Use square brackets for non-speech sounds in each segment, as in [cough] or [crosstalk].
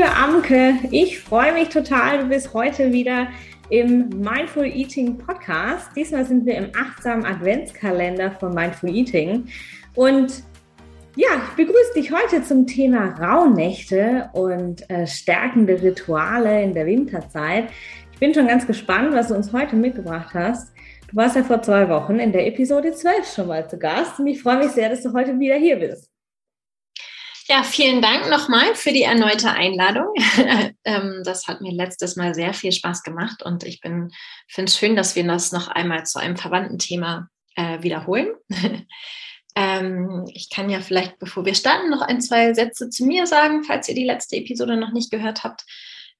Liebe Amke, ich freue mich total. Du bist heute wieder im Mindful Eating Podcast. Diesmal sind wir im achtsamen Adventskalender von Mindful Eating. Und ja, ich begrüße dich heute zum Thema Rauhnächte und äh, stärkende Rituale in der Winterzeit. Ich bin schon ganz gespannt, was du uns heute mitgebracht hast. Du warst ja vor zwei Wochen in der Episode 12 schon mal zu Gast und ich freue mich sehr, dass du heute wieder hier bist. Ja, vielen Dank nochmal für die erneute Einladung. [laughs] Ähm, das hat mir letztes Mal sehr viel Spaß gemacht und ich finde es schön, dass wir das noch einmal zu einem verwandten Thema äh, wiederholen. [laughs] ähm, ich kann ja vielleicht, bevor wir starten, noch ein, zwei Sätze zu mir sagen, falls ihr die letzte Episode noch nicht gehört habt.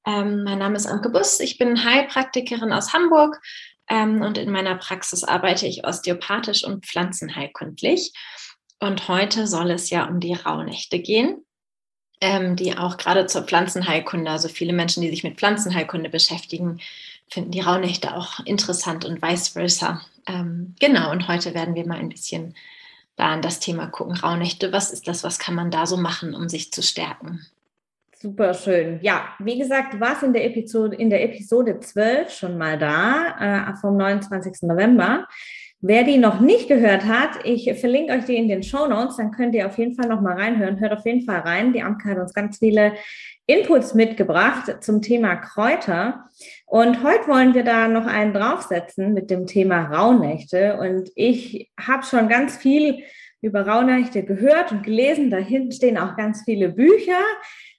Ähm, mein Name ist Anke Bus, ich bin Heilpraktikerin aus Hamburg und in meiner Praxis arbeite ich osteopathisch und pflanzenheilkundlich. Und heute soll es ja um die Rauhnächte gehen, ähm, die auch gerade zur Pflanzenheilkunde, also viele Menschen, die sich mit Pflanzenheilkunde beschäftigen, finden die Rauhnächte auch interessant und vice versa. Ähm, genau, und heute werden wir mal ein bisschen da an das Thema gucken. Rauhnächte, was ist das, was kann man da so machen, um sich zu stärken? Super schön. Ja, wie gesagt, du warst in der Episode, in der Episode 12 schon mal da, äh, vom 29. November. Wer die noch nicht gehört hat, ich verlinke euch die in den Show Notes, dann könnt ihr auf jeden Fall noch mal reinhören. Hört auf jeden Fall rein. Die Amke hat uns ganz viele Inputs mitgebracht zum Thema Kräuter. Und heute wollen wir da noch einen draufsetzen mit dem Thema Rauhnächte. Und ich habe schon ganz viel über Rauhnächte gehört und gelesen. Dahinten stehen auch ganz viele Bücher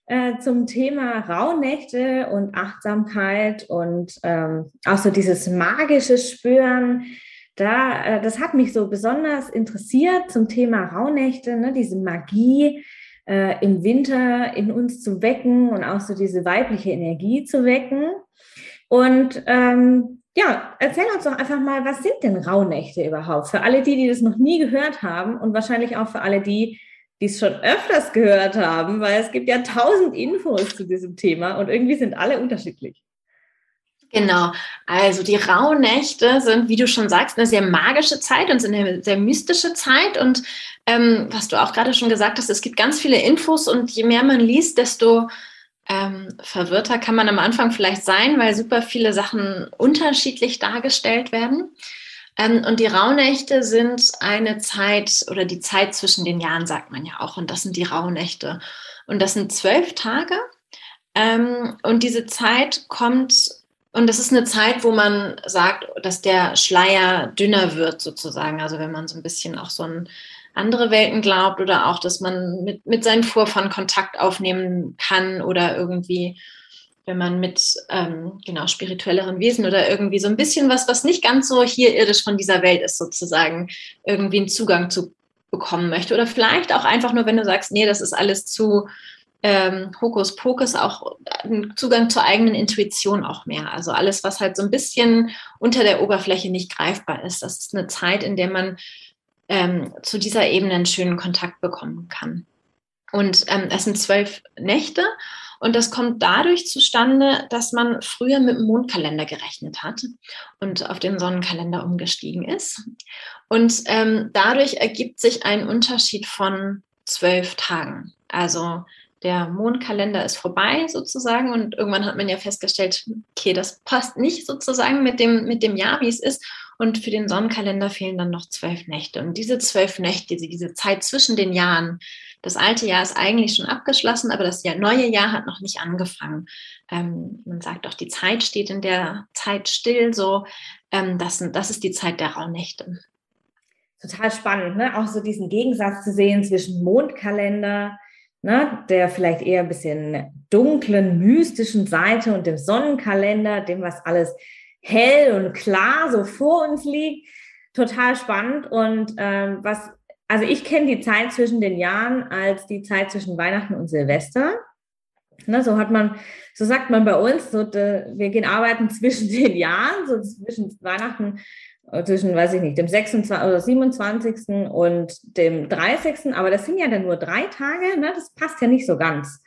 äh, zum Thema Rauhnächte und Achtsamkeit und ähm, auch so dieses magische Spüren da, äh, das hat mich so besonders interessiert zum Thema Rauhnächte, ne, diese Magie äh, im Winter in uns zu wecken und auch so diese weibliche Energie zu wecken. Und ähm, ja, erzähl uns doch einfach mal, was sind denn Rauhnächte überhaupt? Für alle die, die das noch nie gehört haben und wahrscheinlich auch für alle die, die es schon öfters gehört haben, weil es gibt ja tausend Infos zu diesem Thema und irgendwie sind alle unterschiedlich. Genau, also die Rauhnächte sind, wie du schon sagst, eine sehr magische Zeit und sind eine sehr mystische Zeit. Und ähm, was du auch gerade schon gesagt hast, es gibt ganz viele Infos und je mehr man liest, desto ähm, verwirrter kann man am Anfang vielleicht sein, weil super viele Sachen unterschiedlich dargestellt werden. Ähm, und die Rauhnächte sind eine Zeit oder die Zeit zwischen den Jahren, sagt man ja auch. Und das sind die Rauhnächte. Und das sind zwölf Tage. Ähm, und diese Zeit kommt und das ist eine Zeit, wo man sagt, dass der Schleier dünner wird, sozusagen. Also wenn man so ein bisschen auch so an andere Welten glaubt oder auch, dass man mit, mit seinen Vorfahren Kontakt aufnehmen kann oder irgendwie, wenn man mit ähm, genau spirituelleren Wesen oder irgendwie so ein bisschen was, was nicht ganz so hier irdisch von dieser Welt ist, sozusagen, irgendwie einen Zugang zu bekommen möchte. Oder vielleicht auch einfach nur, wenn du sagst, nee, das ist alles zu ähm, Hokuspokus auch Zugang zur eigenen Intuition auch mehr. Also alles, was halt so ein bisschen unter der Oberfläche nicht greifbar ist. Das ist eine Zeit, in der man ähm, zu dieser Ebene einen schönen Kontakt bekommen kann. Und ähm, es sind zwölf Nächte und das kommt dadurch zustande, dass man früher mit dem Mondkalender gerechnet hat und auf den Sonnenkalender umgestiegen ist. Und ähm, dadurch ergibt sich ein Unterschied von zwölf Tagen. Also der Mondkalender ist vorbei sozusagen und irgendwann hat man ja festgestellt, okay, das passt nicht sozusagen mit dem, mit dem Jahr, wie es ist. Und für den Sonnenkalender fehlen dann noch zwölf Nächte. Und diese zwölf Nächte, diese Zeit zwischen den Jahren, das alte Jahr ist eigentlich schon abgeschlossen, aber das neue Jahr hat noch nicht angefangen. Ähm, man sagt auch, die Zeit steht in der Zeit still, so ähm, das, das ist die Zeit der Rauhnächte. Total spannend, ne? auch so diesen Gegensatz zu sehen zwischen Mondkalender, ne? der vielleicht eher ein bisschen dunklen, mystischen Seite und dem Sonnenkalender, dem was alles hell und klar so vor uns liegt. Total spannend und ähm, was also ich kenne die Zeit zwischen den Jahren als die Zeit zwischen Weihnachten und Silvester. Ne, so hat man, so sagt man bei uns, so, de, wir gehen arbeiten [laughs] zwischen den Jahren, so zwischen Weihnachten, zwischen, weiß ich nicht, dem 26. oder 27. und dem 30. Aber das sind ja dann nur drei Tage, ne? das passt ja nicht so ganz.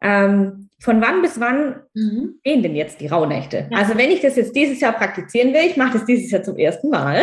Ähm, von wann bis wann mhm. gehen denn jetzt die Rauhnächte? Ja. Also wenn ich das jetzt dieses Jahr praktizieren will, ich mache das dieses Jahr zum ersten Mal,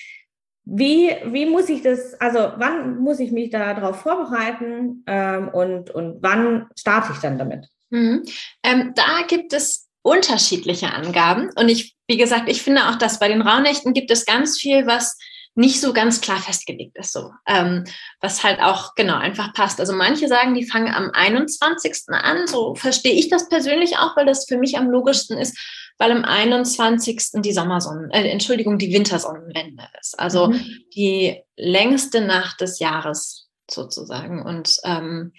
[laughs] wie, wie muss ich das, also wann muss ich mich darauf vorbereiten ähm, und, und wann starte ich dann damit? Mhm. Ähm, da gibt es unterschiedliche Angaben. Und ich, wie gesagt, ich finde auch, dass bei den Rauhnächten gibt es ganz viel, was nicht so ganz klar festgelegt ist, so ähm, was halt auch genau einfach passt. Also manche sagen, die fangen am 21. an, so verstehe ich das persönlich auch, weil das für mich am logischsten ist, weil am 21. die Sommersonnen, äh, Entschuldigung, die Wintersonnenwende ist. Also mhm. die längste Nacht des Jahres sozusagen. Und ähm,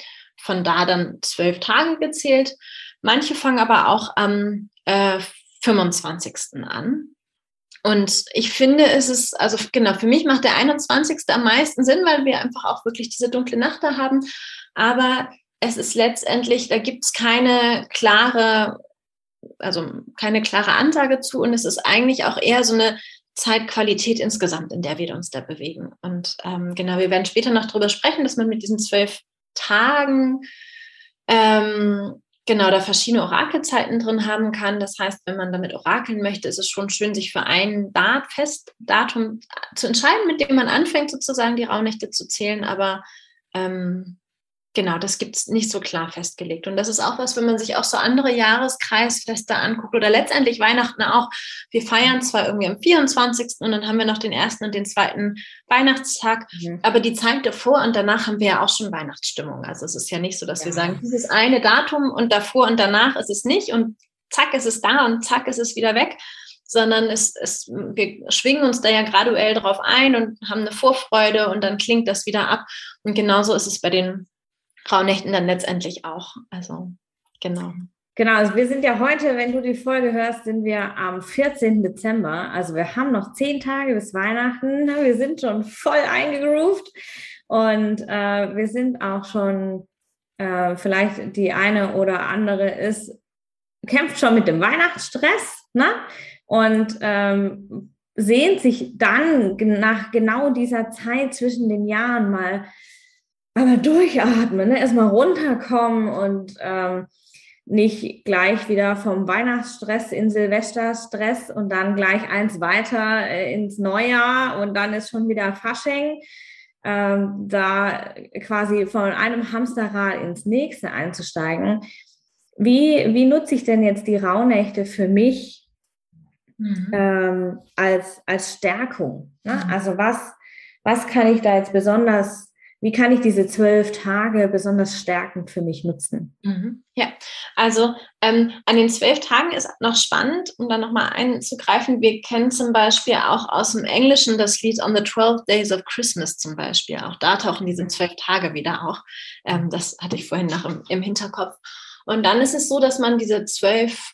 von da dann zwölf Tage gezählt. Manche fangen aber auch am äh, 25. an. Und ich finde, es ist, also genau, für mich macht der 21. am meisten Sinn, weil wir einfach auch wirklich diese dunkle Nacht da haben. Aber es ist letztendlich, da gibt es keine klare also keine klare Ansage zu und es ist eigentlich auch eher so eine Zeitqualität insgesamt, in der wir uns da bewegen. Und ähm, genau, wir werden später noch darüber sprechen, dass man mit diesen zwölf Tagen ähm, genau da verschiedene Orakelzeiten drin haben kann. Das heißt, wenn man damit orakeln möchte, ist es schon schön, sich für ein Dat Festdatum zu entscheiden, mit dem man anfängt, sozusagen die Rauhnächte zu zählen. Aber ähm, Genau, das gibt es nicht so klar festgelegt. Und das ist auch was, wenn man sich auch so andere Jahreskreisfeste anguckt oder letztendlich Weihnachten auch. Wir feiern zwar irgendwie am 24. und dann haben wir noch den ersten und den zweiten Weihnachtstag, mhm. aber die Zeit davor und danach haben wir ja auch schon Weihnachtsstimmung. Also es ist ja nicht so, dass ja. wir sagen, dieses eine Datum und davor und danach ist es nicht und zack ist es da und zack ist es wieder weg, sondern es, es, wir schwingen uns da ja graduell drauf ein und haben eine Vorfreude und dann klingt das wieder ab. Und genauso ist es bei den Rauhnächten dann letztendlich auch. Also genau. Genau, also wir sind ja heute, wenn du die Folge hörst, sind wir am 14. Dezember. Also wir haben noch zehn Tage bis Weihnachten. Wir sind schon voll eingegroovt und äh, wir sind auch schon, äh, vielleicht die eine oder andere ist, kämpft schon mit dem Weihnachtsstress, ne? Und ähm, sehnt sich dann nach genau dieser Zeit zwischen den Jahren mal aber durchatmen, ne? erstmal runterkommen und ähm, nicht gleich wieder vom Weihnachtsstress in Silvesterstress und dann gleich eins weiter äh, ins Neujahr und dann ist schon wieder Fasching. Ähm, da quasi von einem Hamsterrad ins nächste einzusteigen. Wie, wie nutze ich denn jetzt die Rauhnächte für mich mhm. ähm, als, als Stärkung? Ne? Mhm. Also was, was kann ich da jetzt besonders wie kann ich diese zwölf Tage besonders stärkend für mich nutzen? Mhm. Ja, also ähm, an den zwölf Tagen ist noch spannend, um da nochmal einzugreifen. Wir kennen zum Beispiel auch aus dem Englischen das Lied On the 12 Days of Christmas zum Beispiel. Auch da tauchen diese zwölf Tage wieder auch. Ähm, das hatte ich vorhin noch im, im, Hinterkopf. Und dann ist es so, dass man diese zwölf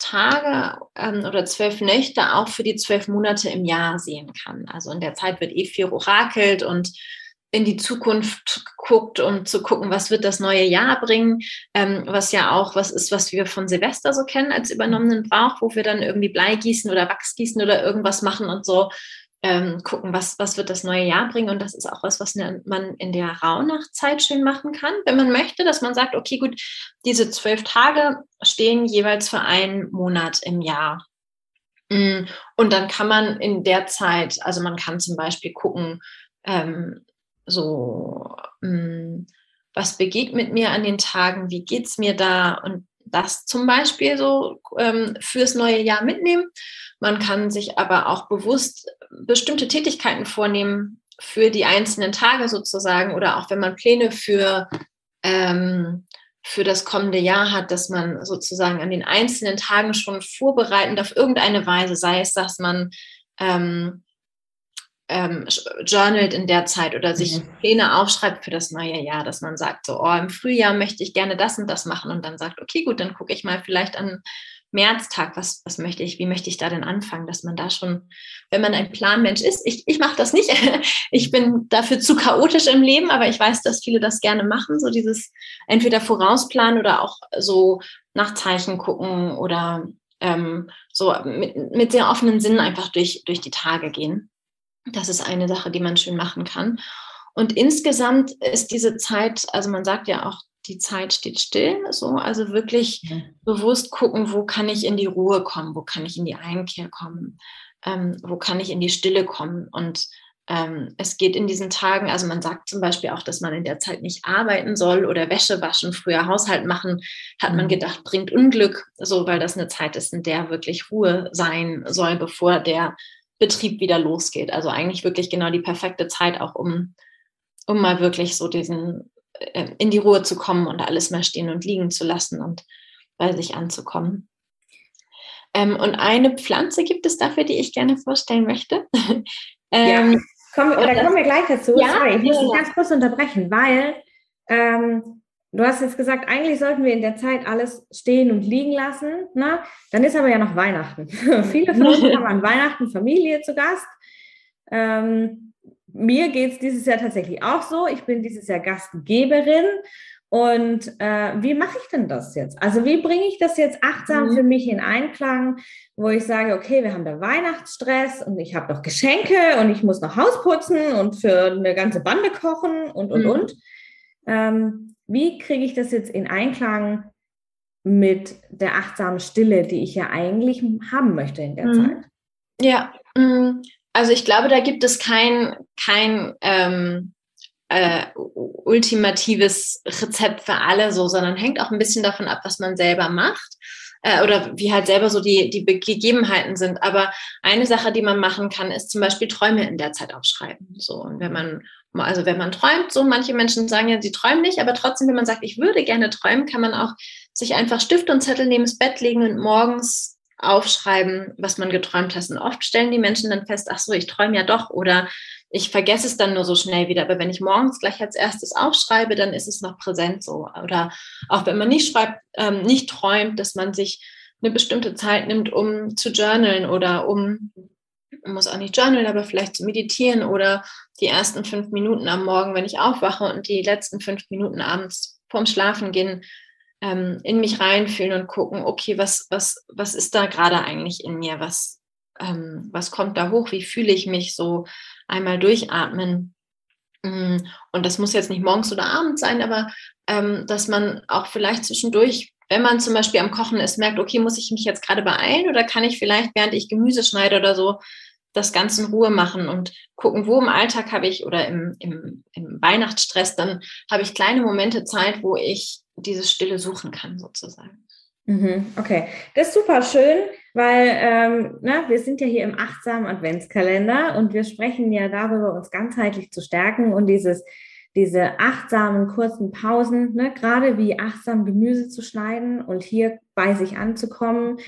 Tage ähm, oder zwölf Nächte auch für die zwölf Monate im Jahr sehen kann. Also in der Zeit wird eh viel orakelt und in die Zukunft guckt, um zu gucken, was wird das neue Jahr bringen, ähm, was ja auch was ist, was wir von Silvester so kennen als übernommenen Brauch, wo wir dann irgendwie Blei gießen oder Wachs gießen oder irgendwas machen und so ähm, gucken, was, was wird das neue Jahr bringen. Und das ist auch was, was ne, man in der Rauhnachtzeit schön machen kann, wenn man möchte, dass man sagt, okay, gut, diese zwölf Tage stehen jeweils für einen Monat im Jahr. Mm, und dann kann man in der Zeit, also man kann zum Beispiel gucken, ähm, so, mh, hm, was begegnet mir an den Tagen, wie geht es mir da und das zum Beispiel so ähm, fürs neue Jahr mitnehmen. Man kann sich aber auch bewusst bestimmte Tätigkeiten vornehmen für die einzelnen Tage sozusagen oder auch wenn man Pläne für, ähm, für das kommende Jahr hat, dass man sozusagen an den einzelnen Tagen schon vorbereitend auf irgendeine Weise, sei es, dass man ähm, ähm, journalt in der Zeit oder sich mhm. Pläne aufschreibt für das neue Jahr, dass man sagt, so, oh, im Frühjahr möchte ich gerne das und das machen und dann sagt, okay, gut, dann gucke ich mal vielleicht an Märztag, was, was möchte ich, wie möchte ich da denn anfangen, dass man da schon, wenn man ein Planmensch ist, ich, ich mache das nicht, [laughs] ich bin dafür zu chaotisch im Leben, aber ich weiß, dass viele das gerne machen, so dieses entweder vorausplanen oder auch so nach Zeichen gucken oder ähm, so mit, mit sehr offenen Sinnen einfach durch, durch die Tage gehen. Das ist eine Sache, die man schön machen kann. Und insgesamt ist diese Zeit, also man sagt ja auch, die Zeit steht still, so, also wirklich ja. bewusst gucken, wo kann ich in die Ruhe kommen, wo kann ich in die Einkehr kommen, ähm, wo kann ich in die Stille kommen. Und ähm, es geht in diesen Tagen, also man sagt zum Beispiel auch, dass man in der Zeit nicht arbeiten soll oder Wäsche waschen, früher Haushalt machen, hat man mhm. gedacht, bringt Unglück, so, weil das eine Zeit ist, in der wirklich Ruhe sein soll, bevor der Betrieb wieder losgeht. Also eigentlich wirklich genau die perfekte Zeit auch, um, um mal wirklich so diesen äh, in die Ruhe zu kommen und alles mal stehen und liegen zu lassen und bei sich anzukommen. Ähm, und eine Pflanze gibt es dafür, die ich gerne vorstellen möchte. [laughs] ähm, ja, komm, da kommen wir gleich dazu. Ja, Sorry, ich muss ja, ganz kurz unterbrechen, weil ähm, Du hast jetzt gesagt, eigentlich sollten wir in der Zeit alles stehen und liegen lassen. Ne? Dann ist aber ja noch Weihnachten. [laughs] Viele von uns haben an [laughs] Weihnachten Familie zu Gast. Ähm, mir geht es dieses Jahr tatsächlich auch so. Ich bin dieses Jahr Gastgeberin. Und äh, wie mache ich denn das jetzt? Also wie bringe ich das jetzt achtsam mhm. für mich in Einklang, wo ich sage, okay, wir haben da Weihnachtsstress und ich habe noch Geschenke und ich muss noch Haus putzen und für eine ganze Bande kochen und, und, mhm. und. Ähm, wie kriege ich das jetzt in Einklang mit der achtsamen Stille, die ich ja eigentlich haben möchte in der mhm. Zeit? Ja, mm, also ich glaube, da gibt es kein, kein ähm, äh, ultimatives Rezept für alle so, sondern hängt auch ein bisschen davon ab, was man selber macht äh, oder wie halt selber so die, die Gegebenheiten sind. Aber eine Sache, die man machen kann, ist zum Beispiel Träume in der Zeit aufschreiben. So, und wenn man also wenn man träumt, so manche Menschen sagen ja, sie träumen nicht, aber trotzdem, wenn man sagt, ich würde gerne träumen, kann man auch sich einfach Stift und Zettel neben das Bett legen und morgens aufschreiben, was man geträumt hat. Und oft stellen die Menschen dann fest, ach so, ich träume ja doch oder ich vergesse es dann nur so schnell wieder. Aber wenn ich morgens gleich als erstes aufschreibe, dann ist es noch präsent so. Oder auch wenn man nicht schreibt, ähm, nicht träumt, dass man sich eine bestimmte Zeit nimmt, um zu journalen oder um man muss auch nicht journalen, aber vielleicht zu meditieren oder die ersten fünf Minuten am Morgen, wenn ich aufwache und die letzten fünf Minuten abends vorm Schlafengehen ähm, in mich reinfühlen und gucken, okay, was, was, was ist da gerade eigentlich in mir? Was, ähm, was kommt da hoch? Wie fühle ich mich so? Einmal durchatmen. Mm, und das muss jetzt nicht morgens oder abends sein, aber ähm, dass man auch vielleicht zwischendurch wenn man zum Beispiel am Kochen ist, merkt, okay, muss ich mich jetzt gerade beeilen oder kann ich vielleicht, während ich Gemüse schneide oder so, das Ganze in Ruhe machen und gucken, wo im Alltag habe ich oder im, im, im Weihnachtsstress, dann habe ich kleine Momente Zeit, wo ich diese Stille suchen kann, sozusagen. Mhm, okay, das ist super schön, weil ähm, na, wir sind ja hier im achtsamen Adventskalender und wir sprechen ja darüber, uns ganzheitlich zu stärken und dieses, diese achtsamen kurzen Pausen, ne, gerade wie achtsam Gemüse zu schneiden und hier bei sich anzukommen,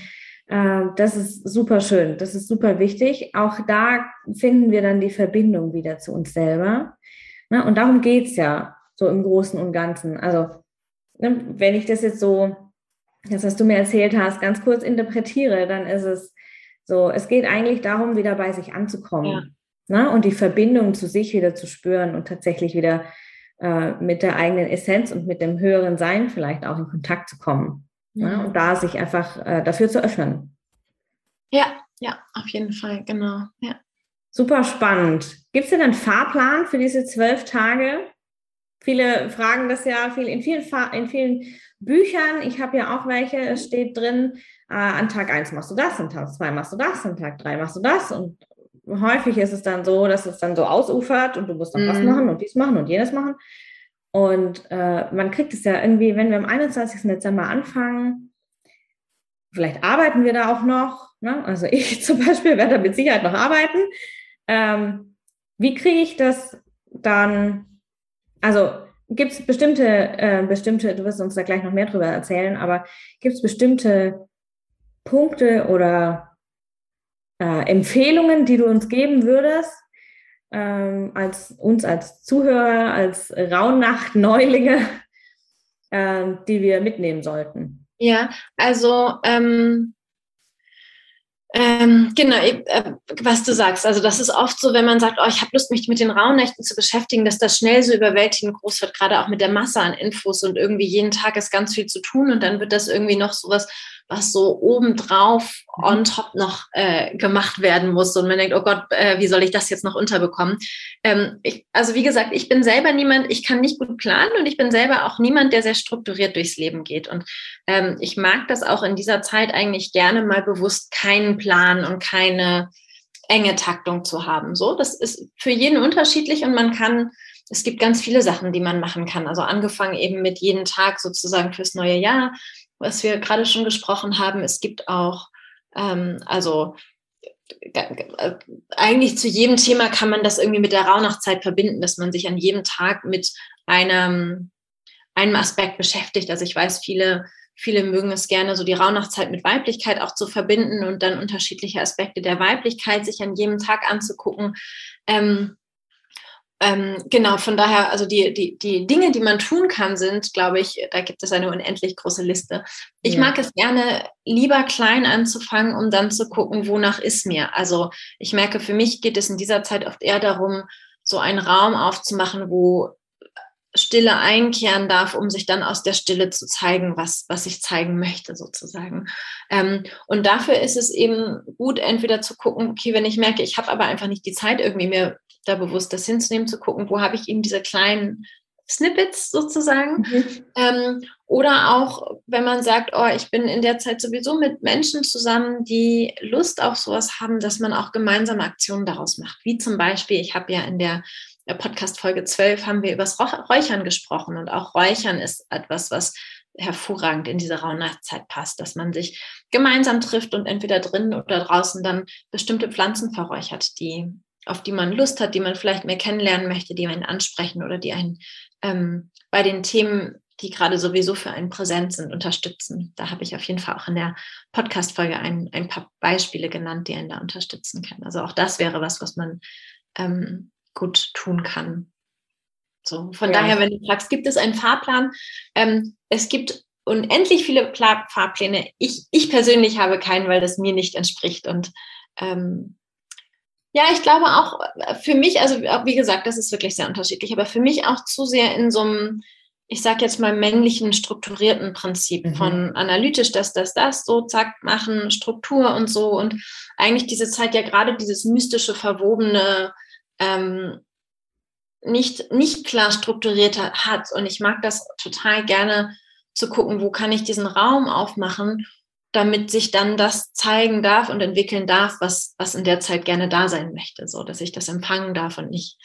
ähm, das ist super schön, das ist super wichtig. Auch da finden wir dann die Verbindung wieder zu uns selber. Ne? Und darum geht es ja so im Großen und Ganzen. Also, wenn ich das jetzt so, das, was du mir erzählt hast, ganz kurz interpretiere, dann ist es so, es geht eigentlich darum, wieder bei sich anzukommen ja. ne? und die Verbindung zu sich wieder zu spüren und tatsächlich wieder äh, mit der eigenen Essenz und mit dem höheren Sein vielleicht auch in Kontakt zu kommen. Ne? Mhm. Ne? Und da sich einfach äh, dafür zu öffnen. Ja, ja, auf jeden Fall, genau. Ja. Super spannend. Gibt es denn einen Fahrplan für diese zwölf Tage? Viele fragen das ja viel in vielen, in vielen Büchern. Ich habe ja auch welche. Es steht drin, äh, an Tag 1 machst du das, an Tag 2 machst du das, an Tag 3 machst du das. Und häufig ist es dann so, dass es dann so ausufert und du musst noch mhm. das machen und dies machen und jenes machen. Und äh, man kriegt es ja irgendwie, wenn wir am 21. Dezember anfangen, vielleicht arbeiten wir da auch noch. Ne? Also ich [laughs] zum Beispiel werde da mit Sicherheit noch arbeiten. Ähm, wie kriege ich das dann, also gibt es bestimmte, äh, bestimmte, du wirst uns da gleich noch mehr drüber erzählen, aber gibt es bestimmte Punkte oder äh, Empfehlungen, die du uns geben würdest, ähm, als uns als Zuhörer, als Rauhnacht-Neulinge, [laughs] äh, die wir mitnehmen sollten? Ja, also ähm, ähm, genau, äh, was du sagst. Also das ist oft so, wenn man sagt, oh, ich habe Lust, mich mit den Rauhnächten zu beschäftigen, dass das schnell so überwältigend groß wird, gerade auch mit der Masse an Infos und irgendwie jeden Tag ist ganz viel zu tun und dann wird das irgendwie noch sowas was so obendrauf mhm. on top noch äh, gemacht werden muss. Und man denkt, oh Gott, äh, wie soll ich das jetzt noch unterbekommen? Ähm, ich, also wie gesagt, ich bin selber niemand, ich kann nicht gut planen und ich bin selber auch niemand, der sehr strukturiert durchs Leben geht. Und ähm, ich mag das auch in dieser Zeit eigentlich gerne mal bewusst keinen Plan und keine enge Taktung zu haben. So, das ist für jeden unterschiedlich und man kann es gibt ganz viele Sachen, die man machen kann. Also angefangen eben mit jeden Tag sozusagen fürs neue Jahr was wir gerade schon gesprochen haben. Es gibt auch, ähm, also äh, eigentlich zu jedem Thema kann man das irgendwie mit der Rauhnachtzeit verbinden, dass man sich an jedem Tag mit einem, einem Aspekt beschäftigt. Also ich weiß, viele, viele mögen es gerne, so die Rauhnachtzeit mit Weiblichkeit auch zu verbinden und dann unterschiedliche Aspekte der Weiblichkeit sich an jedem Tag anzugucken. Ähm, ähm, genau, von daher, also die, die, die Dinge, die man tun kann, sind, glaube ich, da gibt es eine unendlich große Liste. Ich ja. mag es gerne, lieber klein anzufangen, um dann zu gucken, wonach ist mir. Also ich merke, für mich geht es in dieser Zeit oft eher darum, so einen Raum aufzumachen, wo Stille einkehren darf, um sich dann aus der Stille zu zeigen, was, was ich zeigen möchte, sozusagen. Ähm, und dafür ist es eben gut, entweder zu gucken, okay, wenn ich merke, ich habe aber einfach nicht die Zeit, irgendwie mir da bewusst das hinzunehmen, zu gucken, wo habe ich eben diese kleinen Snippets sozusagen. Mhm. Ähm, oder auch, wenn man sagt, oh, ich bin in der Zeit sowieso mit Menschen zusammen, die Lust auf sowas haben, dass man auch gemeinsame Aktionen daraus macht. Wie zum Beispiel, ich habe ja in der Podcast Folge 12 haben wir über das Räuchern gesprochen und auch Räuchern ist etwas, was hervorragend in diese Rauhnachtzeit passt, dass man sich gemeinsam trifft und entweder drinnen oder draußen dann bestimmte Pflanzen verräuchert, die auf die man Lust hat, die man vielleicht mehr kennenlernen möchte, die einen ansprechen oder die einen ähm, bei den Themen, die gerade sowieso für einen präsent sind, unterstützen. Da habe ich auf jeden Fall auch in der Podcast-Folge ein, ein paar Beispiele genannt, die einen da unterstützen können. Also auch das wäre was, was man ähm, gut tun kann. So, von ja. daher, wenn du fragst, gibt es einen Fahrplan? Ähm, es gibt unendlich viele Pla Fahrpläne. Ich, ich persönlich habe keinen, weil das mir nicht entspricht und ähm, ja, ich glaube auch äh, für mich, also wie gesagt, das ist wirklich sehr unterschiedlich, aber für mich auch zu sehr in so einem, ich sage jetzt mal, männlichen, strukturierten Prinzip mhm. von analytisch, das, das, das, so, zack, machen, Struktur und so. Und eigentlich diese Zeit ja gerade dieses mystische, verwobene, ähm, nicht, nicht klar strukturierte hat. Und ich mag das total gerne zu gucken, wo kann ich diesen Raum aufmachen damit sich dann das zeigen darf und entwickeln darf, was, was in der Zeit gerne da sein möchte, so dass ich das empfangen darf und nicht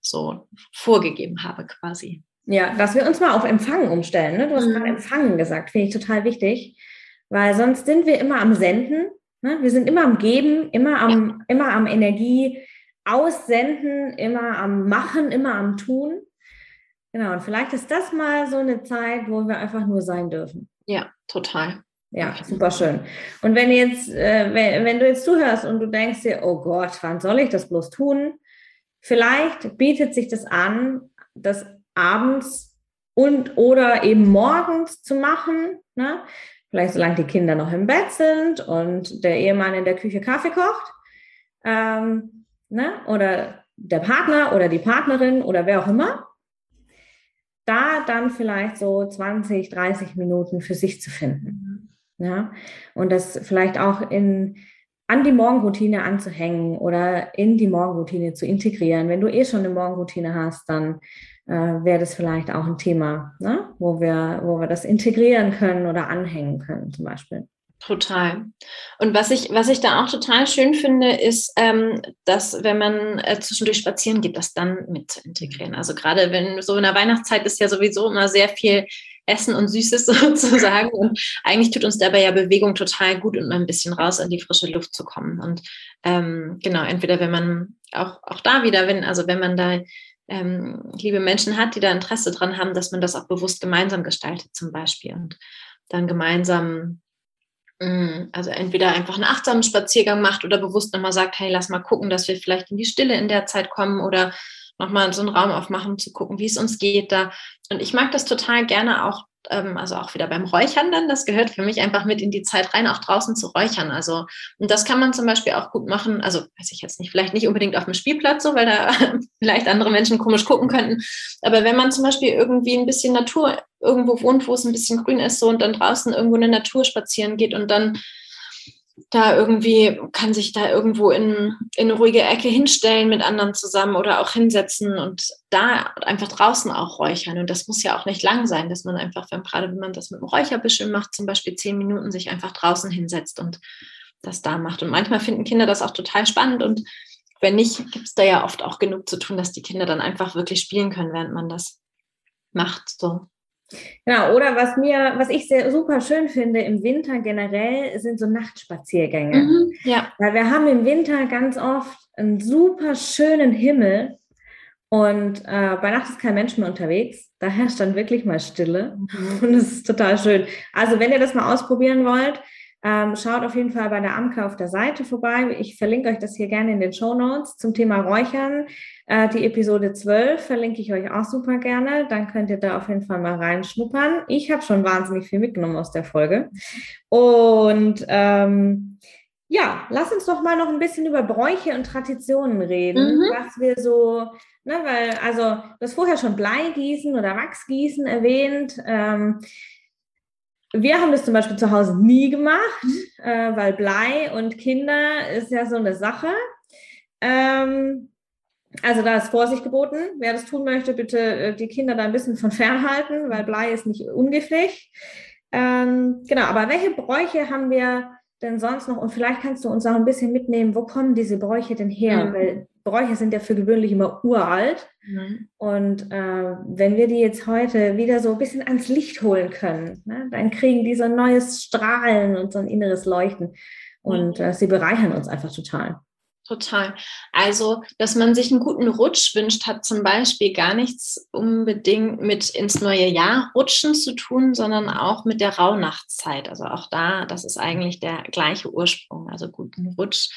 so vorgegeben habe quasi. Ja, dass wir uns mal auf Empfangen umstellen. Ne? Du hast mhm. gerade Empfangen gesagt, finde ich total wichtig, weil sonst sind wir immer am Senden. Ne? Wir sind immer am Geben, immer am, ja. immer am Energie aussenden, immer am Machen, immer am Tun. Genau, und vielleicht ist das mal so eine Zeit, wo wir einfach nur sein dürfen. Ja, total. Ja, super schön. Und wenn jetzt, äh, wenn, du jetzt zuhörst und du denkst dir, oh Gott, wann soll ich das bloß tun? Vielleicht bietet sich das an, das abends und oder eben morgens zu machen. Ne? Vielleicht solange die Kinder noch im Bett sind und der Ehemann in der Küche Kaffee kocht. Ähm, ne? Oder der Partner oder die Partnerin oder wer auch immer. Da dann vielleicht so 20, 30 Minuten für sich zu finden. Ja? Und das vielleicht auch in, an die Morgenroutine anzuhängen oder in die Morgenroutine zu integrieren. Wenn du eh schon eine Morgenroutine hast, dann äh, wäre das vielleicht auch ein Thema, ne? wo, wir, wo wir das integrieren können oder anhängen können zum Beispiel. Total. Und was ich, was ich da auch total schön finde, ist, ähm, dass wenn man äh, zwischendurch spazieren geht, das dann mit zu integrieren. Also gerade wenn so in der Weihnachtszeit ist ja sowieso immer sehr viel Essen und Süßes [laughs] sozusagen. Und eigentlich tut uns dabei ja Bewegung total gut und mal ein bisschen raus in die frische Luft zu kommen. Und ähm, genau, entweder wenn man auch, auch da wieder, wenn, also wenn man da ähm, liebe Menschen hat, die da Interesse dran haben, dass man das auch bewusst gemeinsam gestaltet zum Beispiel und dann gemeinsam mm, also entweder einfach einen achtsamen Spaziergang macht oder bewusst nochmal sagt, hey, lass mal gucken, dass wir vielleicht in die Stille in der Zeit kommen oder nochmal so einen Raum aufmachen, zu gucken, wie es uns geht da. Und ich mag das total gerne auch ähm, also auch wieder beim Räuchern dann, das gehört für mich einfach mit in die Zeit rein, auch draußen zu räuchern. Also, und das kann man zum Beispiel auch gut machen, also weiß ich jetzt nicht, vielleicht nicht unbedingt auf dem Spielplatz so, weil da [laughs] vielleicht andere Menschen komisch gucken könnten. Aber wenn man zum Beispiel irgendwie ein bisschen Natur irgendwo wohnt, wo es ein bisschen grün ist so und dann draußen irgendwo in der Natur spazieren geht und dann da irgendwie, kann sich da irgendwo in, in eine ruhige Ecke hinstellen mit anderen zusammen oder auch hinsetzen und da einfach draußen auch räuchern. Und das muss ja auch nicht lang sein, dass man einfach, wenn, gerade wenn man das mit einem Räucherbüschel macht, zum Beispiel zehn Minuten sich einfach draußen hinsetzt und das da macht. Und manchmal finden Kinder das auch total spannend und wenn nicht, gibt es da ja oft auch genug zu tun, dass die Kinder dann einfach wirklich spielen können, während man das macht. So. Genau, oder was mir, was ich sehr super schön finde im Winter generell, sind so Nachtspaziergänge. Mhm, ja. Weil wir haben im Winter ganz oft einen super schönen Himmel und äh, bei Nacht ist kein Mensch mehr unterwegs. Da herrscht dann wirklich mal Stille mhm. und es ist total schön. Also wenn ihr das mal ausprobieren wollt, ähm, schaut auf jeden Fall bei der Amke auf der Seite vorbei. Ich verlinke euch das hier gerne in den Show Notes zum Thema Räuchern. Äh, die Episode 12 verlinke ich euch auch super gerne. Dann könnt ihr da auf jeden Fall mal reinschnuppern. Ich habe schon wahnsinnig viel mitgenommen aus der Folge. Und ähm, ja, lass uns doch mal noch ein bisschen über Bräuche und Traditionen reden, mhm. was wir so, ne, weil, also, du hast vorher schon Bleigießen oder Wachsgießen erwähnt. Ähm, wir haben das zum Beispiel zu Hause nie gemacht, mhm. äh, weil Blei und Kinder ist ja so eine Sache. Ähm, also da ist Vorsicht geboten. Wer das tun möchte, bitte äh, die Kinder da ein bisschen von fernhalten, weil Blei ist nicht ungiftig. Ähm, genau, aber welche Bräuche haben wir denn sonst noch? Und vielleicht kannst du uns auch ein bisschen mitnehmen, wo kommen diese Bräuche denn her? Mhm. Weil Bräuche sind ja für gewöhnlich immer uralt. Mhm. Und äh, wenn wir die jetzt heute wieder so ein bisschen ans Licht holen können, ne, dann kriegen die so ein neues Strahlen und so ein inneres Leuchten. Und äh, sie bereichern uns einfach total. Total. Also, dass man sich einen guten Rutsch wünscht, hat zum Beispiel gar nichts unbedingt mit ins neue Jahr rutschen zu tun, sondern auch mit der Rauhnachtszeit. Also auch da, das ist eigentlich der gleiche Ursprung. Also guten Rutsch,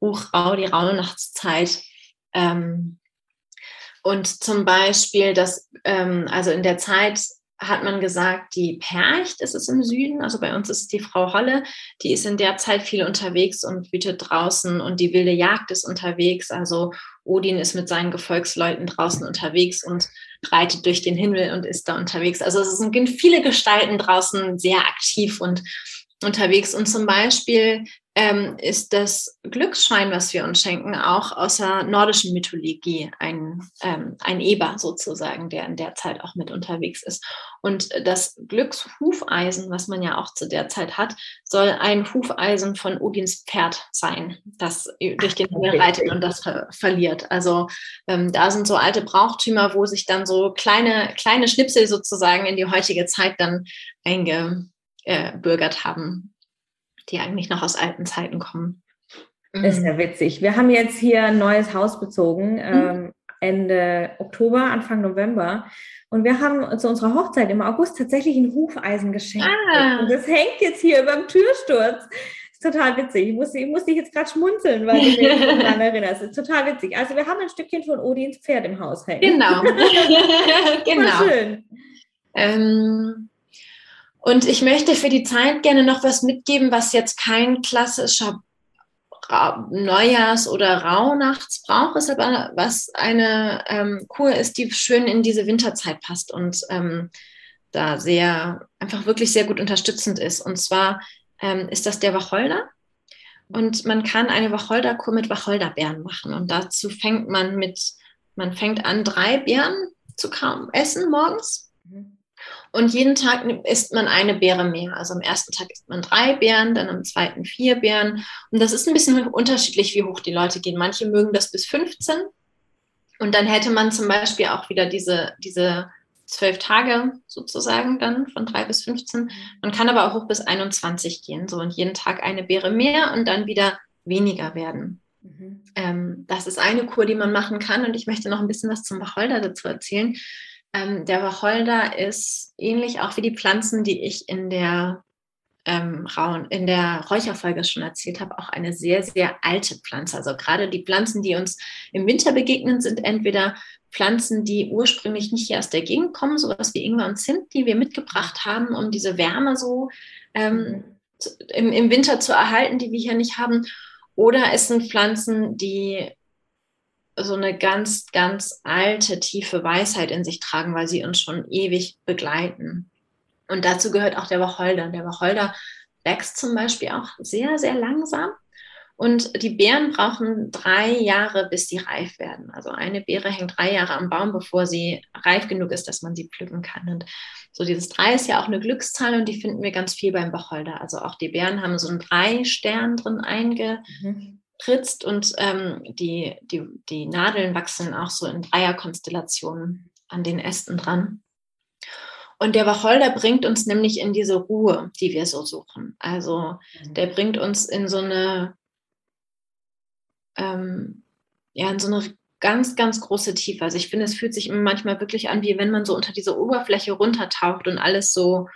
Ruchrau, die Rauhnachtszeit. Ähm, und zum Beispiel, dass ähm, also in der Zeit hat man gesagt, die Percht ist es im Süden, also bei uns ist die Frau Holle, die ist in der Zeit viel unterwegs und wütet draußen und die wilde Jagd ist unterwegs, also Odin ist mit seinen Gefolgsleuten draußen unterwegs und reitet durch den Himmel und ist da unterwegs. Also es sind viele Gestalten draußen sehr aktiv und unterwegs. Und zum Beispiel ähm, ist das Glücksschwein, was wir uns schenken, auch aus der nordischen Mythologie ein, ähm, ein Eber sozusagen, der in der Zeit auch mit unterwegs ist. Und das Glückshufeisen, was man ja auch zu der Zeit hat, soll ein Hufeisen von Odins Pferd sein, das durch den Himmel reitet und das ver verliert. Also ähm, da sind so alte Brauchtümer, wo sich dann so kleine, kleine Schnipsel sozusagen in die heutige Zeit dann eingebürgert haben die eigentlich noch aus alten Zeiten kommen. Ist ja mhm. witzig. Wir haben jetzt hier ein neues Haus bezogen, mhm. ähm, Ende Oktober, Anfang November. Und wir haben zu unserer Hochzeit im August tatsächlich ein Hufeisen geschenkt. Ah. Und das hängt jetzt hier über dem Türsturz. Ist total witzig. Ich muss, ich muss dich jetzt gerade schmunzeln, weil du mich daran [laughs] erinnerst. Ist total witzig. Also wir haben ein Stückchen von Odins Pferd im Haus hängen. Genau. [laughs] [laughs] genau. schön. Ähm, und ich möchte für die Zeit gerne noch was mitgeben, was jetzt kein klassischer Neujahrs- oder Rauhnachtsbrauch ist, aber was eine ähm, Kur ist, die schön in diese Winterzeit passt und ähm, da sehr, einfach wirklich sehr gut unterstützend ist. Und zwar ähm, ist das der Wacholder. Und man kann eine Wacholderkur mit Wacholderbeeren machen. Und dazu fängt man mit, man fängt an, drei Beeren zu essen morgens. Und jeden Tag isst man eine Beere mehr. Also am ersten Tag isst man drei Beeren, dann am zweiten vier Beeren. Und das ist ein bisschen unterschiedlich, wie hoch die Leute gehen. Manche mögen das bis 15. Und dann hätte man zum Beispiel auch wieder diese, diese zwölf Tage sozusagen dann von drei bis 15. Man kann aber auch hoch bis 21 gehen, so und jeden Tag eine Beere mehr und dann wieder weniger werden. Mhm. Ähm, das ist eine Kur, die man machen kann und ich möchte noch ein bisschen was zum Wacholder dazu erzählen. Ähm, der Wacholder ist ähnlich auch wie die Pflanzen, die ich in der ähm, in der Räucherfolge schon erzählt habe, auch eine sehr, sehr alte Pflanze. Also gerade die Pflanzen, die uns im Winter begegnen, sind entweder Pflanzen, die ursprünglich nicht hier aus der Gegend kommen, sowas wie Ingwer und Zimt, die wir mitgebracht haben, um diese Wärme so ähm, im, im Winter zu erhalten, die wir hier nicht haben. Oder es sind Pflanzen, die so eine ganz, ganz alte, tiefe Weisheit in sich tragen, weil sie uns schon ewig begleiten. Und dazu gehört auch der Wacholder. Der Wacholder wächst zum Beispiel auch sehr, sehr langsam. Und die Beeren brauchen drei Jahre, bis sie reif werden. Also eine Beere hängt drei Jahre am Baum, bevor sie reif genug ist, dass man sie pflücken kann. Und so dieses drei ist ja auch eine Glückszahl und die finden wir ganz viel beim Wacholder. Also auch die Beeren haben so einen Drei-Stern drin eingeritzt mhm. Und ähm, die, die, die Nadeln wachsen auch so in Dreierkonstellationen an den Ästen dran. Und der Wacholder bringt uns nämlich in diese Ruhe, die wir so suchen. Also mhm. der bringt uns in so eine, ähm, ja, in so eine ganz, ganz große Tiefe. Also ich finde, es fühlt sich manchmal wirklich an, wie wenn man so unter diese Oberfläche runtertaucht und alles so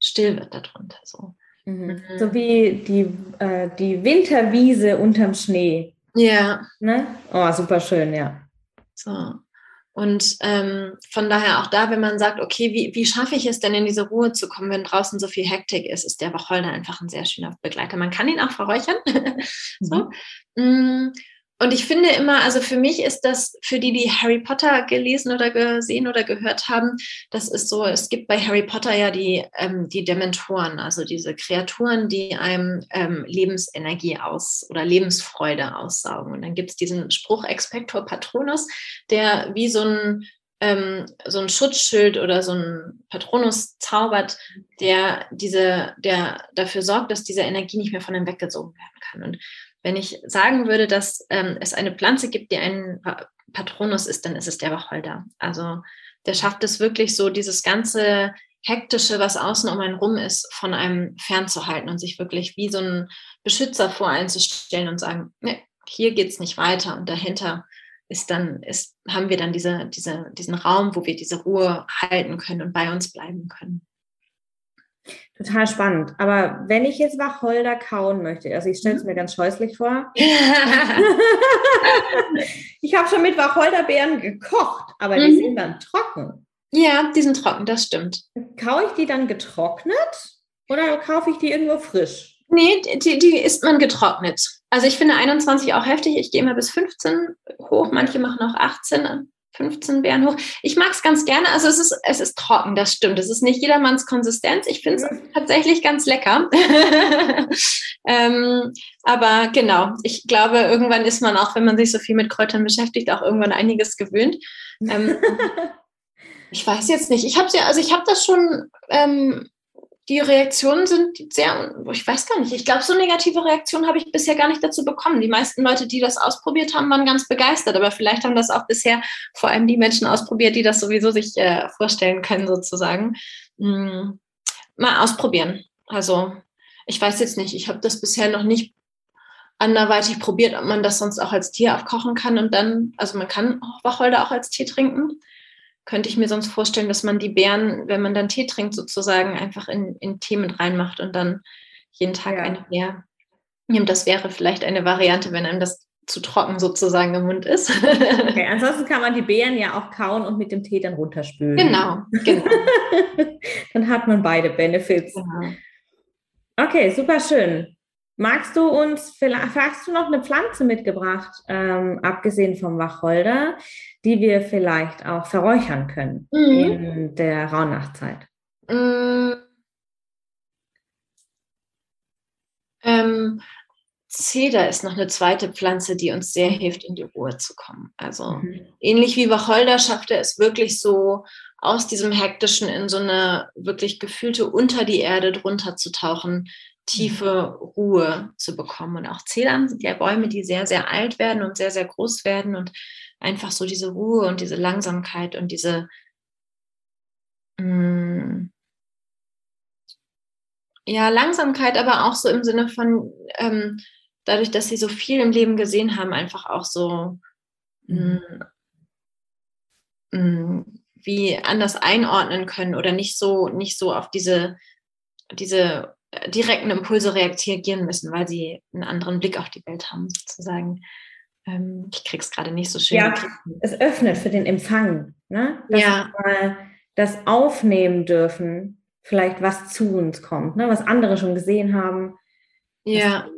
still wird darunter. So, mhm. so wie die, äh, die Winterwiese unterm Schnee. Ja. Ne? Oh, super schön, ja. So. Und ähm, von daher auch da, wenn man sagt, okay, wie, wie schaffe ich es denn in diese Ruhe zu kommen, wenn draußen so viel Hektik ist, ist der Wacholder einfach ein sehr schöner Begleiter. Man kann ihn auch verräuchern. [laughs] so. Mhm. Und ich finde immer, also für mich ist das, für die, die Harry Potter gelesen oder gesehen oder gehört haben, das ist so, es gibt bei Harry Potter ja die, ähm, die Dementoren, also diese Kreaturen, die einem ähm, Lebensenergie aus oder Lebensfreude aussaugen. Und dann gibt es diesen Spruch Expector Patronus, der wie so ein ähm, so ein Schutzschild oder so ein Patronus zaubert, der diese, der dafür sorgt, dass diese Energie nicht mehr von ihm weggezogen werden kann. Und wenn ich sagen würde, dass ähm, es eine Pflanze gibt, die ein Patronus ist, dann ist es der Wacholder. Also der schafft es wirklich so, dieses ganze Hektische, was außen um einen rum ist, von einem fernzuhalten und sich wirklich wie so ein Beschützer voreinzustellen und sagen, nee, hier es nicht weiter und dahinter ist dann, ist, haben wir dann diese, diese, diesen Raum, wo wir diese Ruhe halten können und bei uns bleiben können. Total spannend. Aber wenn ich jetzt Wacholder kauen möchte, also ich stelle es mir ganz scheußlich vor. [laughs] [laughs] ich habe schon mit Wacholderbeeren gekocht, aber die mhm. sind dann trocken. Ja, die sind trocken, das stimmt. Kaue ich die dann getrocknet oder kaufe ich die irgendwo frisch? Nee, die, die isst man getrocknet. Also ich finde 21 auch heftig. Ich gehe immer bis 15 hoch. Manche machen auch 18. 15 Beeren hoch. Ich mag es ganz gerne. Also es ist, es ist trocken, das stimmt. Es ist nicht jedermanns Konsistenz. Ich finde es mhm. tatsächlich ganz lecker. [laughs] ähm, aber genau, ich glaube, irgendwann ist man auch, wenn man sich so viel mit Kräutern beschäftigt, auch irgendwann einiges gewöhnt. Ähm, [laughs] ich weiß jetzt nicht. Ich habe ja, also ich habe das schon ähm, die Reaktionen sind sehr, ich weiß gar nicht, ich glaube, so negative Reaktionen habe ich bisher gar nicht dazu bekommen. Die meisten Leute, die das ausprobiert haben, waren ganz begeistert, aber vielleicht haben das auch bisher vor allem die Menschen ausprobiert, die das sowieso sich äh, vorstellen können, sozusagen. Hm, mal ausprobieren. Also, ich weiß jetzt nicht, ich habe das bisher noch nicht anderweitig probiert, ob man das sonst auch als Tee aufkochen kann und dann, also man kann Wacholder auch als Tee trinken könnte ich mir sonst vorstellen, dass man die Beeren, wenn man dann Tee trinkt, sozusagen einfach in, in Tee mit reinmacht und dann jeden Tag ja. eine Beer nimmt. Das wäre vielleicht eine Variante, wenn einem das zu trocken sozusagen im Mund ist. [laughs] Okay, ansonsten kann man die Beeren ja auch kauen und mit dem Tee dann runterspülen. Genau, genau. [laughs] dann hat man beide Benefits. Genau. Okay, super schön. Magst du uns, vielleicht hast du noch eine Pflanze mitgebracht, ähm, abgesehen vom Wacholder, die wir vielleicht auch verräuchern können mhm. in der Rauhnachtzeit? Mhm. Ähm, Zeder ist noch eine zweite Pflanze, die uns sehr hilft, in die Ruhe zu kommen. Also mhm. ähnlich wie Wacholder schafft er es wirklich so, aus diesem Hektischen in so eine wirklich gefühlte unter die Erde drunter zu tauchen, tiefe Ruhe zu bekommen. Und auch Zedern sind ja Bäume, die sehr, sehr alt werden und sehr, sehr groß werden und einfach so diese Ruhe und diese Langsamkeit und diese mm, ja, Langsamkeit, aber auch so im Sinne von, ähm, dadurch, dass sie so viel im Leben gesehen haben, einfach auch so mh, mh, wie anders einordnen können oder nicht so, nicht so auf diese, diese direkten Impulse reagieren müssen, weil sie einen anderen Blick auf die Welt haben, sozusagen. Ähm, ich krieg's gerade nicht so schön. Ja, es öffnet für den Empfang, ne? Dass ja. das aufnehmen dürfen, vielleicht was zu uns kommt, ne? was andere schon gesehen haben. Ja.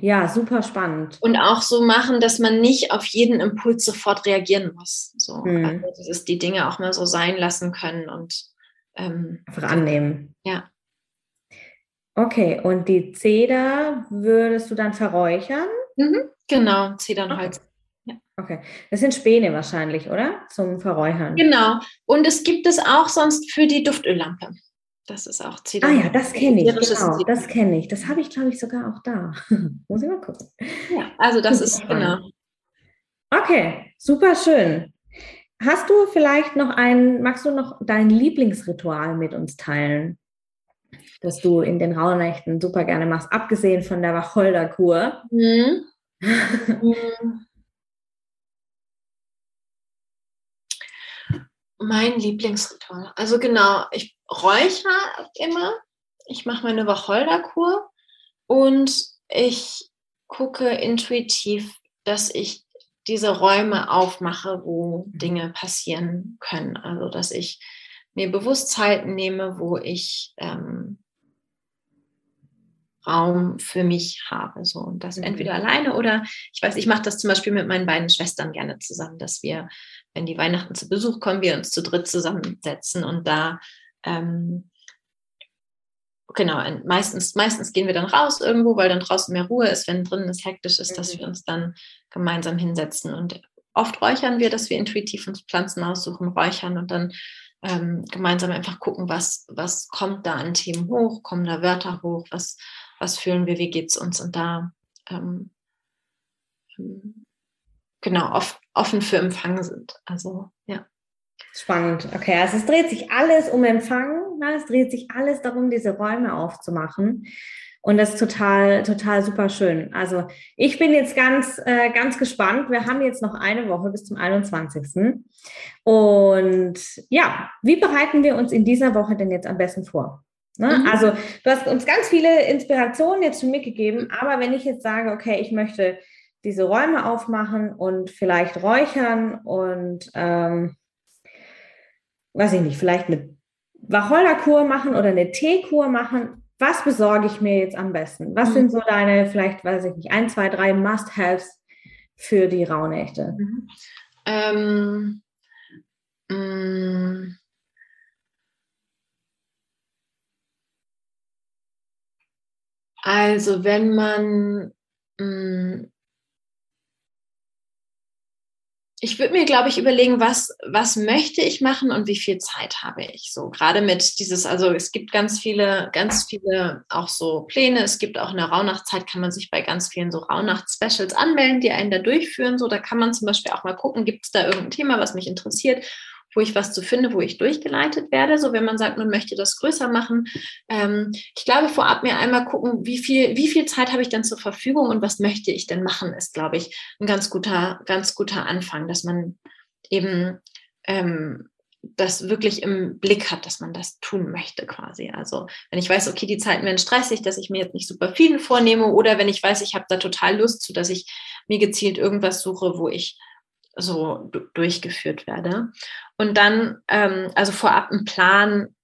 Ja, super spannend. Und auch so machen, dass man nicht auf jeden Impuls sofort reagieren muss. So, hm. also, dass die Dinge auch mal so sein lassen können und ähm, einfach annehmen. Ja. Okay, und die Zeder würdest du dann verräuchern? Mhm, genau, Zedernholz. Okay. Ja. Okay, das sind Späne wahrscheinlich, oder? Zum Verräuchern. Genau. Und es gibt es auch sonst für die Duftöllampe. Das ist auch Zedern. Ah ja, das kenne ich. Genau, das kenne ich. Das habe ich, glaube ich, sogar auch da. [laughs] Muss ich mal gucken. Ja, also das ist genau. Okay, super schön. Hast du vielleicht noch ein, magst du noch dein Lieblingsritual mit uns teilen? Das du in den Rauhnächten super gerne machst, abgesehen von der Wacholderkur. Mhm. [laughs] Mein Lieblingsritual. Also genau, ich räuchere immer. Ich mache meine Wacholderkur und ich gucke intuitiv, dass ich diese Räume aufmache, wo Dinge passieren können. Also dass ich mir Bewusstheiten nehme, wo ich ähm, Raum für mich habe. So. Und das mhm. entweder alleine oder ich weiß, ich mache das zum Beispiel mit meinen beiden Schwestern gerne zusammen, dass wir, wenn die Weihnachten zu Besuch kommen, wir uns zu dritt zusammensetzen und da ähm, genau, meistens, meistens gehen wir dann raus irgendwo, weil dann draußen mehr Ruhe ist, wenn drinnen es hektisch ist, mhm. dass wir uns dann gemeinsam hinsetzen. Und oft räuchern wir, dass wir intuitiv uns Pflanzen aussuchen, räuchern und dann ähm, gemeinsam einfach gucken, was, was kommt da an Themen hoch, kommen da Wörter hoch, was, was fühlen wir, wie geht es uns und da ähm, ähm, genau off, offen für Empfang sind. Also ja. Spannend. Okay, also es dreht sich alles um Empfang. Ne? Es dreht sich alles darum, diese Räume aufzumachen. Und das ist total, total super schön. Also ich bin jetzt ganz, äh, ganz gespannt. Wir haben jetzt noch eine Woche bis zum 21. Und ja, wie bereiten wir uns in dieser Woche denn jetzt am besten vor? Ne? Mhm. Also du hast uns ganz viele Inspirationen jetzt schon mitgegeben, aber wenn ich jetzt sage, okay, ich möchte diese Räume aufmachen und vielleicht räuchern und ähm, weiß ich nicht, vielleicht eine Wacholderkur machen oder eine Teekur machen, was besorge ich mir jetzt am besten? Was mhm. sind so deine, vielleicht weiß ich nicht, ein, zwei, drei Must-Haves für die Rauhnächte? Mhm. Ähm, mh, mm, Also wenn man, mm, ich würde mir, glaube ich, überlegen, was, was möchte ich machen und wie viel Zeit habe ich. So gerade mit dieses, also es gibt ganz viele, ganz viele auch so Pläne. Es gibt auch in der Rauhnachtzeit, kann man sich bei ganz vielen so Rauhnacht-Specials anmelden, die einen da durchführen. So, da kann man zum Beispiel auch mal gucken, gibt es da irgendein Thema, was mich interessiert wo ich was zu finde, wo ich durchgeleitet werde. So, wenn man sagt, man möchte das größer machen. Ähm, ich glaube, vorab mir einmal gucken, wie viel, wie viel Zeit habe ich dann zur Verfügung und was möchte ich denn machen, ist, glaube ich, ein ganz guter, ganz guter Anfang, dass man eben ähm, das wirklich im Blick hat, dass man das tun möchte quasi. Also wenn ich weiß, okay, die Zeiten werden stressig, dass ich mir jetzt nicht super viel vornehme oder wenn ich weiß, ich habe da total Lust zu, dass ich mir gezielt irgendwas suche, wo ich so durchgeführt werde. Und dann, ähm, also vorab einen Plan,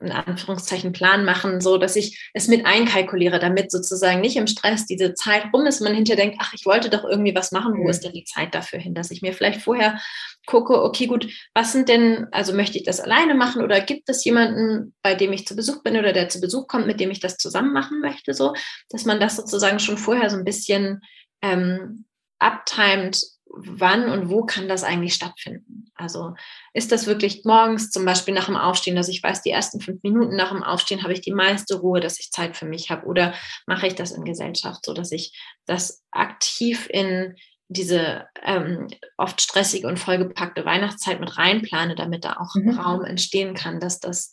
in Anführungszeichen Plan machen, so dass ich es mit einkalkuliere, damit sozusagen nicht im Stress diese Zeit rum ist, man hinterher denkt, ach, ich wollte doch irgendwie was machen, wo mhm. ist denn die Zeit dafür hin, dass ich mir vielleicht vorher gucke, okay, gut, was sind denn, also möchte ich das alleine machen oder gibt es jemanden, bei dem ich zu Besuch bin oder der zu Besuch kommt, mit dem ich das zusammen machen möchte, so, dass man das sozusagen schon vorher so ein bisschen ähm, abtimet, wann und wo kann das eigentlich stattfinden? Also ist das wirklich morgens zum Beispiel nach dem Aufstehen, dass ich weiß, die ersten fünf Minuten nach dem Aufstehen habe ich die meiste Ruhe, dass ich Zeit für mich habe oder mache ich das in Gesellschaft, so dass ich das aktiv in diese ähm, oft stressige und vollgepackte Weihnachtszeit mit reinplane, damit da auch mhm. Raum entstehen kann, dass das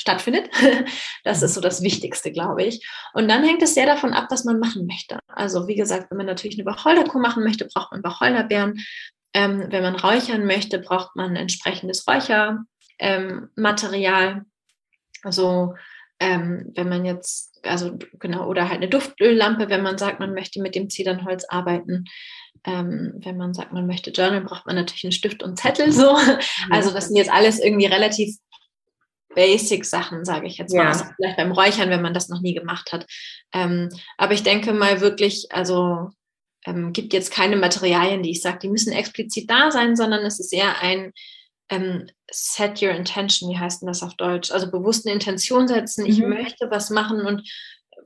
stattfindet. [laughs] Das ist so das Wichtigste, glaube ich. Und dann hängt es sehr davon ab, was man machen möchte. Also wie gesagt, wenn man natürlich eine Wacholderkuh machen möchte, braucht man Wacholderbeeren. Ähm, wenn man räuchern möchte, braucht man entsprechendes Räuchermaterial. Ähm, also ähm, wenn man jetzt, also genau, oder halt eine Duftöllampe, wenn man sagt, man möchte mit dem Zedernholz arbeiten. Ähm, wenn man sagt, man möchte Journal, braucht man natürlich einen Stift und Zettel so. Also das sind jetzt alles irgendwie relativ Basic-Sachen, sage ich jetzt mal. Ja. Also vielleicht beim Räuchern, wenn man das noch nie gemacht hat. Ähm, aber ich denke mal wirklich, also ähm, gibt jetzt keine Materialien, die ich sage, die müssen explizit da sein, sondern es ist eher ein ähm, Set Your Intention, wie heißt denn das auf Deutsch? Also bewusst eine Intention setzen, ich mhm. möchte was machen und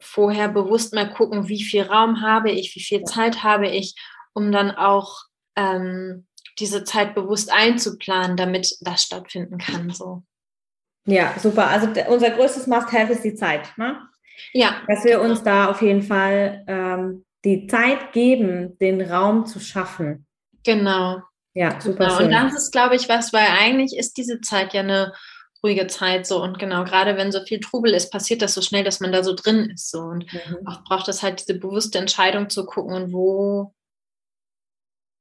vorher bewusst mal gucken, wie viel Raum habe ich, wie viel Zeit habe ich, um dann auch ähm, diese Zeit bewusst einzuplanen, damit das stattfinden kann. So. Ja, super. Also unser größtes Must-Have ist die Zeit. Ne? Ja. Dass wir uns da auf jeden Fall ähm, die Zeit geben, den Raum zu schaffen. Genau. Ja, super. Genau. Schön. Und das ist, glaube ich, was, weil eigentlich ist diese Zeit ja eine ruhige Zeit so und genau, gerade wenn so viel Trubel ist, passiert das so schnell, dass man da so drin ist so und mhm. auch braucht es halt diese bewusste Entscheidung zu gucken, wo,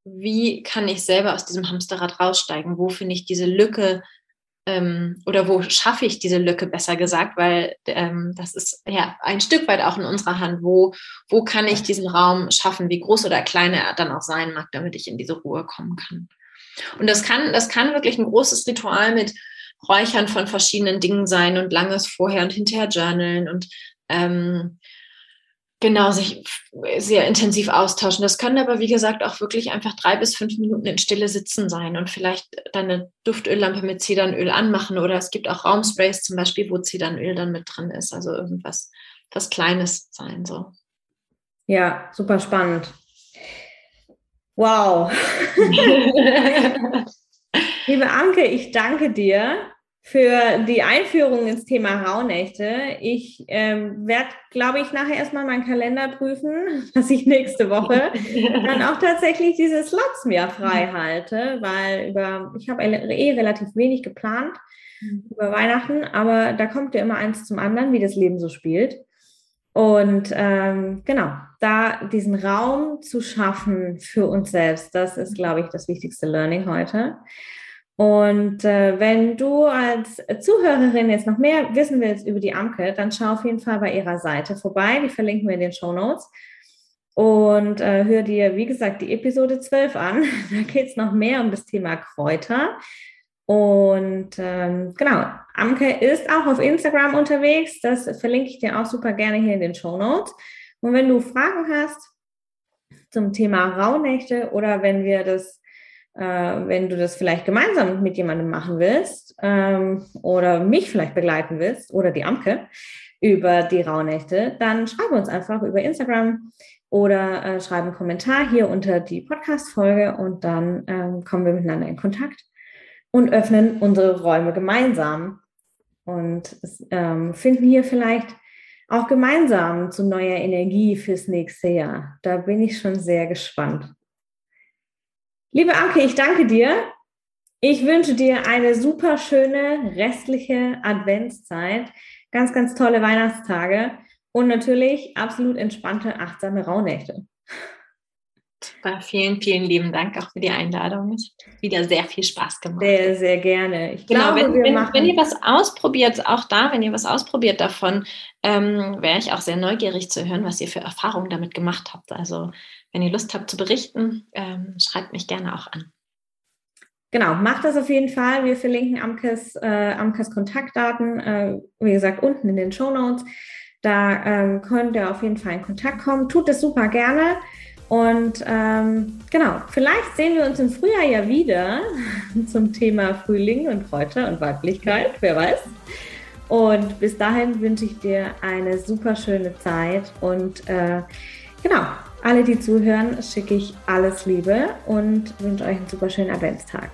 wie kann ich selber aus diesem Hamsterrad raussteigen, wo finde ich diese Lücke ähm, oder wo schaffe ich diese Lücke, besser gesagt, weil ähm, das ist ja ein Stück weit auch in unserer Hand. Wo, wo kann ich diesen Raum schaffen, wie groß oder klein er dann auch sein mag, damit ich in diese Ruhe kommen kann. Und das kann, das kann wirklich ein großes Ritual mit Räuchern von verschiedenen Dingen sein und langes vorher und hinterher journalen und ähm, genau sich sehr intensiv austauschen. Das können aber, wie gesagt, auch wirklich einfach drei bis fünf Minuten in Stille sitzen sein und vielleicht dann eine Duftöllampe mit Zedernöl anmachen oder es gibt auch Raumsprays zum Beispiel, wo Zedernöl dann mit drin ist. Also irgendwas, was Kleines sein so. Ja, super spannend. Wow. [laughs] [laughs] Liebe Anke, ich danke dir für die Einführung ins Thema Rauhnächte. Ich ähm, werde, glaube ich, nachher erstmal meinen Kalender prüfen, [laughs] dass ich nächste Woche [laughs] dann auch tatsächlich diese Slots mir frei halte, weil über, ich habe eh relativ wenig geplant mhm. über Weihnachten, aber da kommt ja immer eins zum anderen, wie das Leben so spielt. Und ähm, genau, da diesen Raum zu schaffen für uns selbst, das ist, glaube ich, das wichtigste Learning heute. Und äh, wenn du als Zuhörerin jetzt noch mehr wissen willst über die Amke, dann schau auf jeden Fall bei ihrer Seite vorbei. Die verlinken wir in den Show Notes. Und äh, hör dir, wie gesagt, die Episode 12 an. [laughs] Da geht es noch mehr um das Thema Kräuter. Und ähm, genau, Amke ist auch auf Instagram unterwegs. Das verlinke ich dir auch super gerne hier in den Show Notes. Und wenn du Fragen hast zum Thema Rauhnächte oder wenn wir das wenn du das vielleicht gemeinsam mit jemandem machen willst ähm, oder mich vielleicht begleiten willst oder die Amke über die Rauhnächte, dann schreib uns einfach über Instagram oder äh, schreib einen Kommentar hier unter die Podcast-Folge und dann ähm, kommen wir miteinander in Kontakt und öffnen unsere Räume gemeinsam und ähm, finden hier vielleicht auch gemeinsam zu neuer Energie fürs nächste Jahr. Da bin ich schon sehr gespannt. Liebe Anke, ich danke dir. Ich wünsche dir eine super schöne restliche Adventszeit, ganz, ganz tolle Weihnachtstage und natürlich absolut entspannte, achtsame Rauhnächte. Super, vielen, vielen lieben Dank auch für die Einladung. Es hat wieder sehr viel Spaß gemacht. Sehr, sehr gerne. Ich genau, glaube, wenn, wenn, wenn, ihr was ausprobiert, auch da, wenn ihr was ausprobiert davon, ähm, wäre ich auch sehr neugierig zu hören, was ihr für Erfahrungen damit gemacht habt. Also wenn ihr Lust habt zu berichten, ähm, schreibt mich gerne auch an. Genau, macht das auf jeden Fall. Wir verlinken Amkes, äh, Amkes Kontaktdaten, äh, wie gesagt, unten in den Show Notes. Da ähm, könnt ihr auf jeden Fall in Kontakt kommen. Tut es super gerne. Und ähm, genau, vielleicht sehen wir uns im Frühjahr ja wieder [laughs] zum Thema Frühling und Kräuter und Weiblichkeit, wer weiß. Und bis dahin wünsche ich dir eine super schöne Zeit und äh, genau, alle, die zuhören, schicke ich alles Liebe und wünsche euch einen super schönen Adventstag.